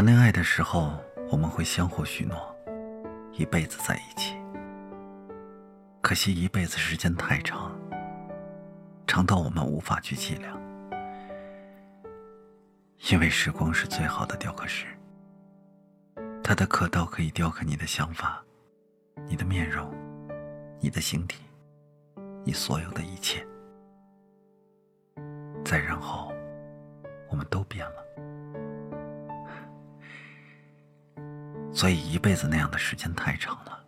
谈恋爱的时候，我们会相互许诺，一辈子在一起。可惜一辈子时间太长，长到我们无法去计量。因为时光是最好的雕刻师，它的刻刀可以雕刻你的想法、你的面容、你的形体、你所有的一切。再然后，我们都变了。所以一辈子那样的时间太长了，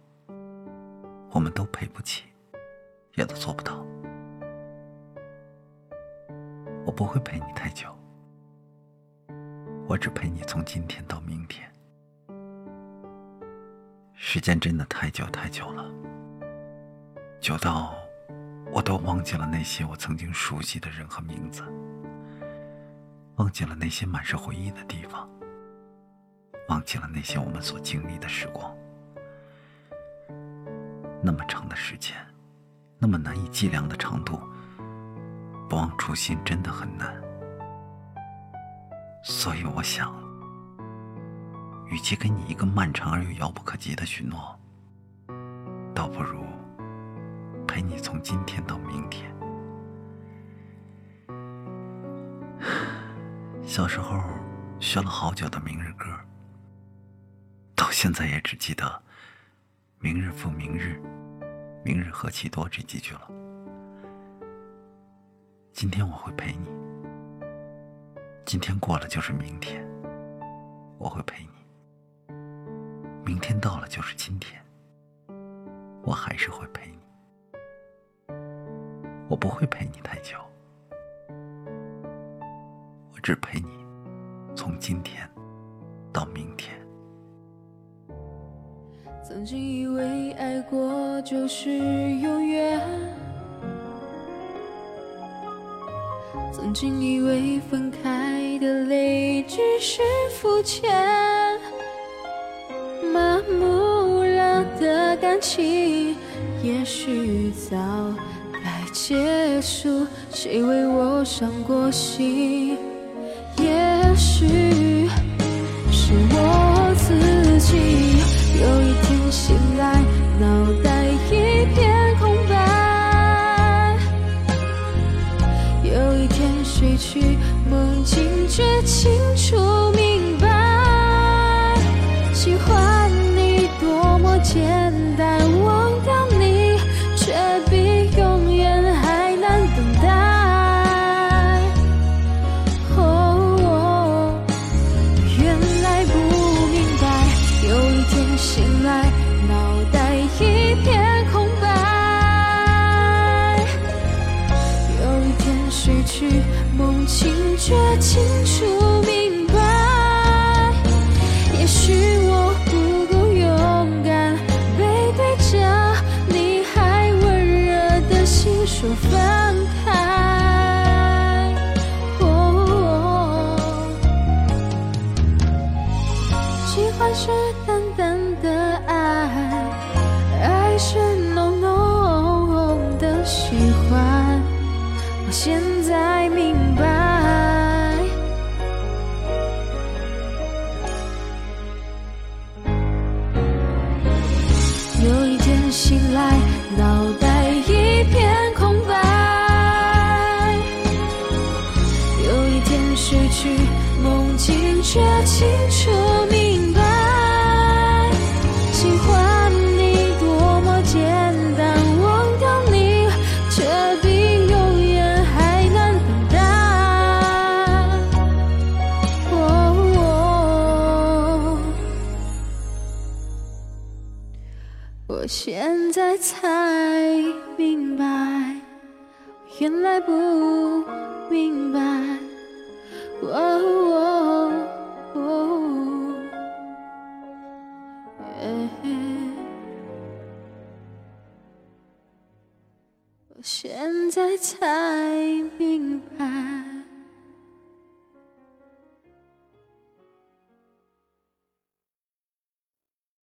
我们都赔不起，也都做不到。我不会陪你太久，我只陪你从今天到明天。时间真的太久太久了，久到我都忘记了那些我曾经熟悉的人和名字，忘记了那些满是回忆的地方。忘记了那些我们所经历的时光，那么长的时间，那么难以计量的长度，不忘初心真的很难。所以我想，与其给你一个漫长而又遥不可及的许诺，倒不如陪你从今天到明天。小时候学了好久的《明日歌》。现在也只记得“明日复明日，明日何其多”这几句了。今天我会陪你，今天过了就是明天，我会陪你。明天到了就是今天，我还是会陪你。我不会陪你太久，我只陪你从今天到明天。曾经以为爱过就是永远，曾经以为分开的泪只是肤浅，麻木了的感情也许早该结束。谁为我伤过心？也许睡去，梦境却清楚明白。喜欢你多么简单，去，梦境却清楚明白。也许我不够勇敢，背对着你还温热的心说分开。喜欢是淡淡的爱，爱。是浓浓的喜欢，我现心才明白，原来不明白。我现在才明白。